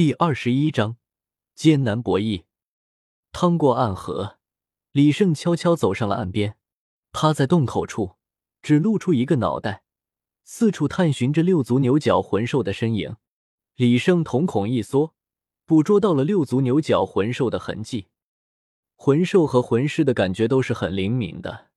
第二十一章艰难博弈。趟过暗河，李胜悄悄走上了岸边，趴在洞口处，只露出一个脑袋，四处探寻着六足牛角魂兽的身影。李胜瞳孔一缩，捕捉到了六足牛角魂兽的痕迹。魂兽和魂师的感觉都是很灵敏的，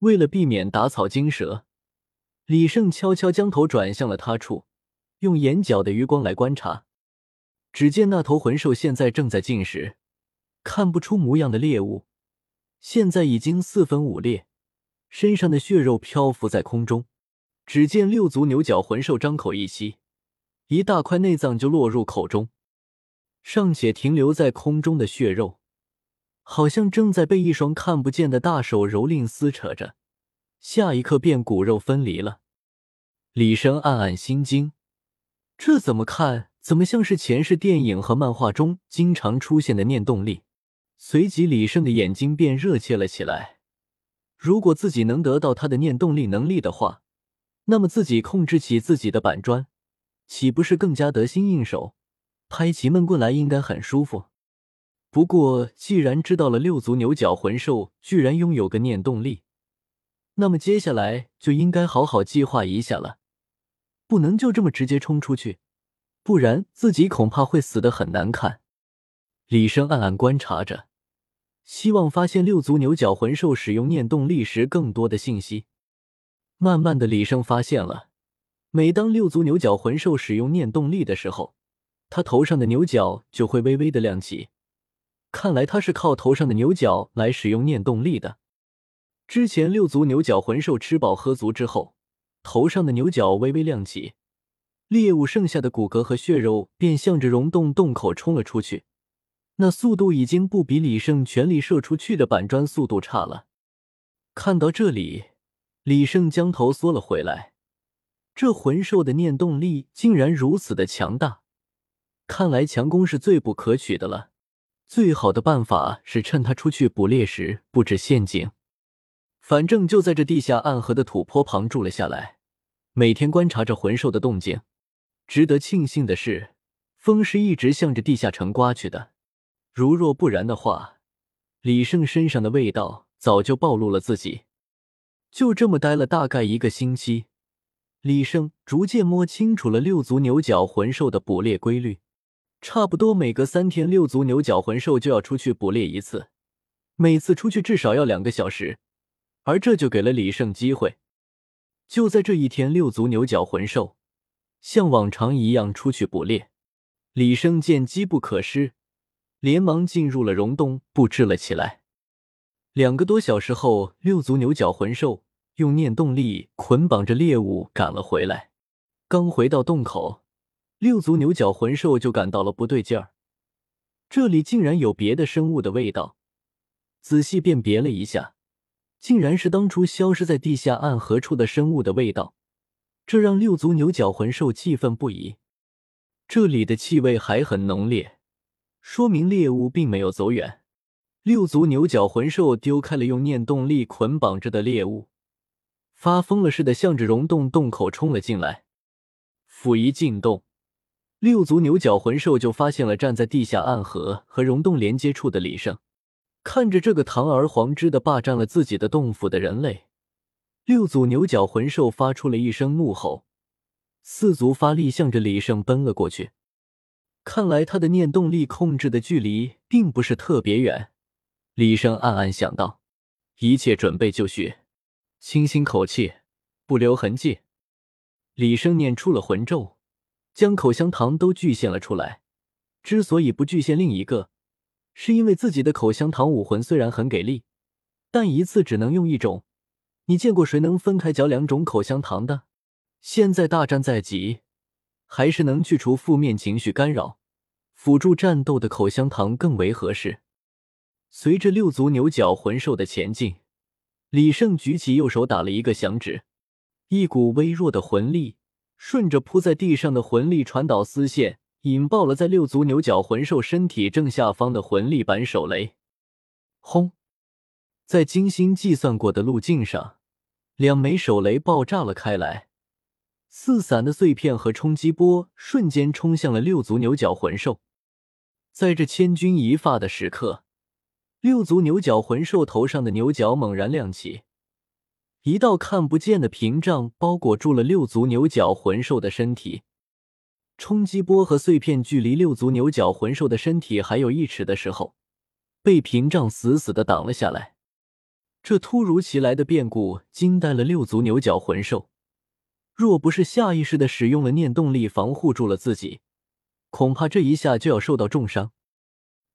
为了避免打草惊蛇，李胜悄悄将头转向了他处，用眼角的余光来观察。只见那头魂兽现在正在进食，看不出模样的猎物，现在已经四分五裂，身上的血肉漂浮在空中。只见六足牛角魂兽张口一吸，一大块内脏就落入口中，尚且停留在空中的血肉，好像正在被一双看不见的大手蹂躏撕扯着，下一刻便骨肉分离了。李生暗暗心惊，这怎么看？怎么像是前世电影和漫画中经常出现的念动力？随即，李胜的眼睛便热切了起来。如果自己能得到他的念动力能力的话，那么自己控制起自己的板砖，岂不是更加得心应手？拍起闷棍来应该很舒服。不过，既然知道了六足牛角魂兽居然拥有个念动力，那么接下来就应该好好计划一下了，不能就这么直接冲出去。不然自己恐怕会死得很难看。李生暗暗观察着，希望发现六足牛角魂兽使用念动力时更多的信息。慢慢的，李生发现了，每当六足牛角魂兽使用念动力的时候，他头上的牛角就会微微的亮起。看来他是靠头上的牛角来使用念动力的。之前六足牛角魂兽吃饱喝足之后，头上的牛角微微亮起。猎物剩下的骨骼和血肉便向着溶洞洞口冲了出去，那速度已经不比李胜全力射出去的板砖速度差了。看到这里，李胜将头缩了回来。这魂兽的念动力竟然如此的强大，看来强攻是最不可取的了。最好的办法是趁他出去捕猎时布置陷阱。反正就在这地下暗河的土坡旁住了下来，每天观察着魂兽的动静。值得庆幸的是，风是一直向着地下城刮去的。如若不然的话，李胜身上的味道早就暴露了自己。就这么待了大概一个星期，李胜逐渐摸清楚了六足牛角魂兽的捕猎规律。差不多每隔三天，六足牛角魂兽就要出去捕猎一次，每次出去至少要两个小时，而这就给了李胜机会。就在这一天，六足牛角魂兽。像往常一样出去捕猎，李生见机不可失，连忙进入了溶洞布置了起来。两个多小时后，六足牛角魂兽用念动力捆绑着猎物赶了回来。刚回到洞口，六足牛角魂兽就感到了不对劲儿，这里竟然有别的生物的味道。仔细辨别了一下，竟然是当初消失在地下暗河处的生物的味道。这让六足牛角魂兽气愤不已。这里的气味还很浓烈，说明猎物并没有走远。六足牛角魂兽丢开了用念动力捆绑着的猎物，发疯了似的向着溶洞洞口冲了进来。甫一进洞，六足牛角魂兽就发现了站在地下暗河和溶洞连接处的李胜。看着这个堂而皇之的霸占了自己的洞府的人类。六组牛角魂兽发出了一声怒吼，四足发力向着李胜奔了过去。看来他的念动力控制的距离并不是特别远。李胜暗暗想到，一切准备就绪，清新口气，不留痕迹。李胜念出了魂咒，将口香糖都具现了出来。之所以不具现另一个，是因为自己的口香糖武魂虽然很给力，但一次只能用一种。你见过谁能分开嚼两种口香糖的？现在大战在即，还是能去除负面情绪干扰，辅助战斗的口香糖更为合适。随着六足牛角魂兽的前进，李胜举起右手打了一个响指，一股微弱的魂力顺着铺在地上的魂力传导丝线，引爆了在六足牛角魂兽身体正下方的魂力板手雷。轰！在精心计算过的路径上，两枚手雷爆炸了开来，四散的碎片和冲击波瞬间冲向了六足牛角魂兽。在这千钧一发的时刻，六足牛角魂兽头上的牛角猛然亮起，一道看不见的屏障包裹住了六足牛角魂兽的身体。冲击波和碎片距离六足牛角魂兽的身体还有一尺的时候，被屏障死死的挡了下来。这突如其来的变故惊呆了六足牛角魂兽。若不是下意识的使用了念动力防护住了自己，恐怕这一下就要受到重伤。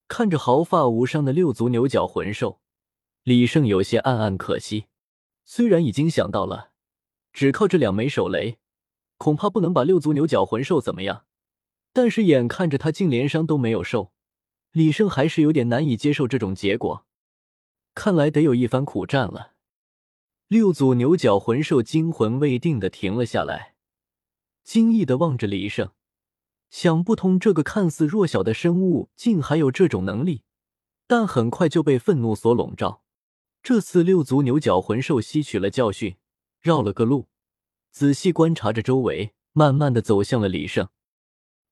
看着毫发无伤的六足牛角魂兽，李胜有些暗暗可惜。虽然已经想到了，只靠这两枚手雷，恐怕不能把六足牛角魂兽怎么样，但是眼看着他竟连伤都没有受，李胜还是有点难以接受这种结果。看来得有一番苦战了。六组牛角魂兽惊魂未定的停了下来，惊异的望着李胜，想不通这个看似弱小的生物竟还有这种能力，但很快就被愤怒所笼罩。这次六足牛角魂兽吸取了教训，绕了个路，仔细观察着周围，慢慢的走向了李胜。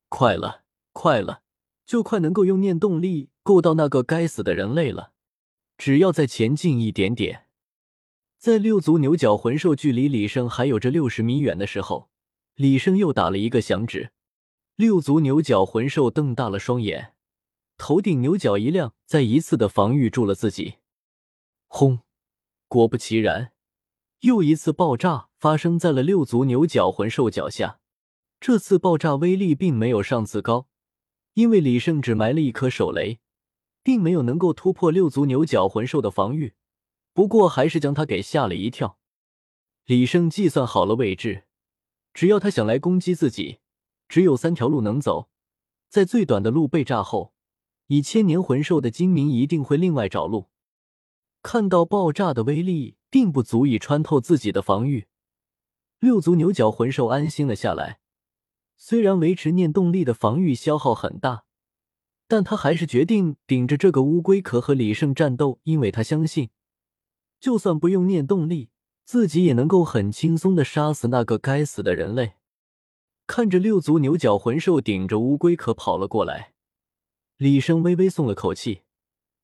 快了，快了，就快能够用念动力够到那个该死的人类了，只要再前进一点点。在六足牛角魂兽距离李胜还有着六十米远的时候，李胜又打了一个响指。六足牛角魂兽瞪大了双眼，头顶牛角一亮，再一次的防御住了自己。轰！果不其然，又一次爆炸发生在了六足牛角魂兽脚下。这次爆炸威力并没有上次高，因为李胜只埋了一颗手雷，并没有能够突破六足牛角魂兽的防御。不过还是将他给吓了一跳。李胜计算好了位置，只要他想来攻击自己，只有三条路能走。在最短的路被炸后，以千年魂兽的精明，一定会另外找路。看到爆炸的威力并不足以穿透自己的防御，六足牛角魂兽安心了下来。虽然维持念动力的防御消耗很大，但他还是决定顶着这个乌龟壳和李胜战斗，因为他相信。就算不用念动力，自己也能够很轻松的杀死那个该死的人类。看着六足牛角魂兽顶着乌龟壳跑了过来，李胜微微松了口气，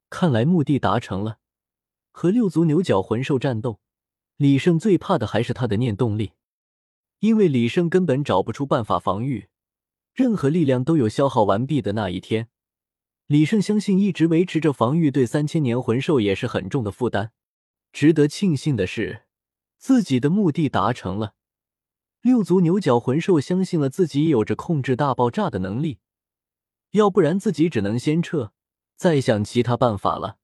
看来目的达成了。和六足牛角魂兽战斗，李胜最怕的还是他的念动力，因为李胜根本找不出办法防御，任何力量都有消耗完毕的那一天。李胜相信，一直维持着防御对三千年魂兽也是很重的负担。值得庆幸的是，自己的目的达成了。六足牛角魂兽相信了自己有着控制大爆炸的能力，要不然自己只能先撤，再想其他办法了。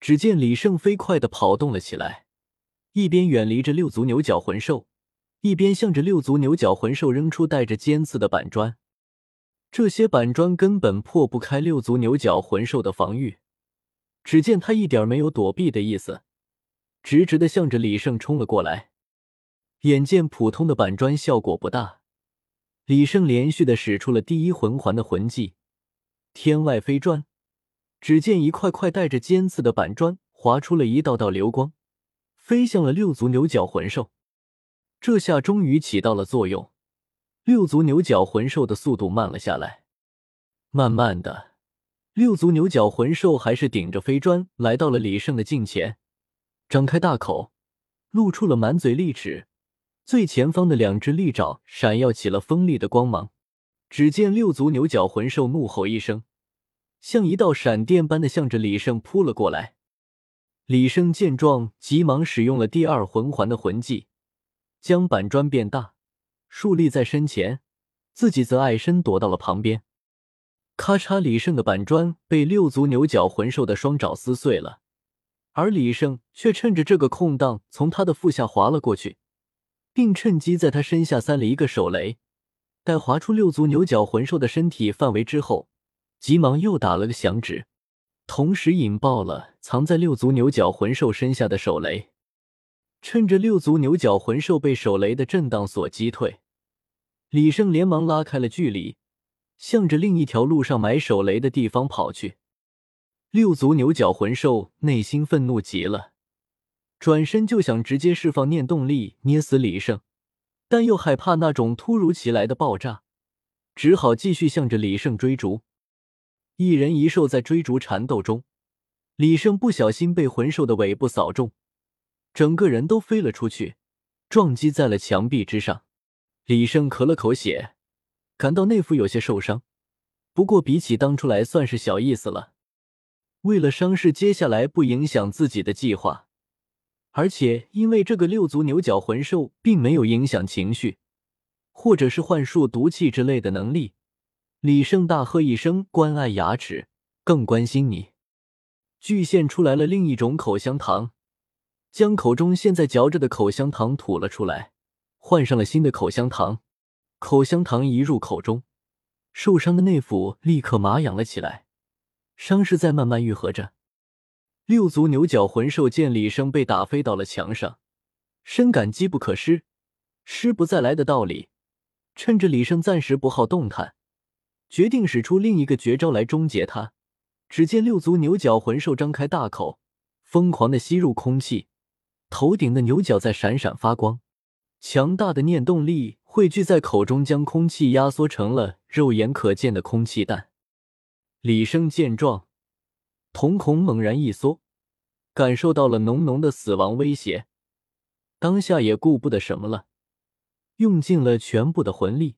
只见李胜飞快的跑动了起来，一边远离着六足牛角魂兽，一边向着六足牛角魂兽扔出带着尖刺的板砖。这些板砖根本破不开六足牛角魂兽的防御，只见他一点没有躲避的意思。直直的向着李胜冲了过来，眼见普通的板砖效果不大，李胜连续的使出了第一魂环的魂技“天外飞砖”。只见一块块带着尖刺的板砖划出了一道道流光，飞向了六足牛角魂兽。这下终于起到了作用，六足牛角魂兽的速度慢了下来。慢慢的，六足牛角魂兽还是顶着飞砖来到了李胜的近前。张开大口，露出了满嘴利齿，最前方的两只利爪闪耀起了锋利的光芒。只见六足牛角魂兽怒吼一声，像一道闪电般的向着李胜扑了过来。李胜见状，急忙使用了第二魂环的魂技，将板砖变大，竖立在身前，自己则矮身躲到了旁边。咔嚓，李胜的板砖被六足牛角魂兽的双爪撕碎了。而李胜却趁着这个空档，从他的腹下滑了过去，并趁机在他身下塞了一个手雷。待划出六足牛角魂兽的身体范围之后，急忙又打了个响指，同时引爆了藏在六足牛角魂兽身下的手雷。趁着六足牛角魂兽被手雷的震荡所击退，李胜连忙拉开了距离，向着另一条路上埋手雷的地方跑去。六足牛角魂兽内心愤怒极了，转身就想直接释放念动力捏死李胜。但又害怕那种突如其来的爆炸，只好继续向着李胜追逐。一人一兽在追逐缠斗中，李胜不小心被魂兽的尾部扫中，整个人都飞了出去，撞击在了墙壁之上。李胜咳了口血，感到内腹有些受伤，不过比起当初来算是小意思了。为了伤势接下来不影响自己的计划，而且因为这个六足牛角魂兽并没有影响情绪，或者是幻术、毒气之类的能力。李胜大喝一声：“关爱牙齿，更关心你。”巨献出来了另一种口香糖，将口中现在嚼着的口香糖吐了出来，换上了新的口香糖。口香糖一入口中，受伤的内腑立刻麻痒了起来，伤势在慢慢愈合着。六足牛角魂兽见李生被打飞到了墙上，深感机不可失，失不再来的道理。趁着李胜暂时不好动弹。决定使出另一个绝招来终结他。只见六足牛角魂兽张开大口，疯狂的吸入空气，头顶的牛角在闪闪发光，强大的念动力汇聚在口中，将空气压缩成了肉眼可见的空气弹。李生见状，瞳孔猛然一缩，感受到了浓浓的死亡威胁，当下也顾不得什么了，用尽了全部的魂力。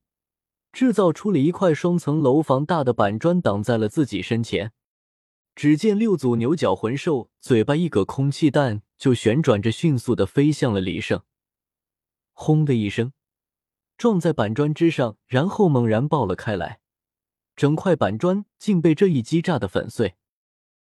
制造出了一块双层楼房大的板砖，挡在了自己身前。只见六组牛角魂兽嘴巴一搁，空气弹就旋转着迅速的飞向了李胜。轰的一声，撞在板砖之上，然后猛然爆了开来，整块板砖竟被这一击炸得粉碎。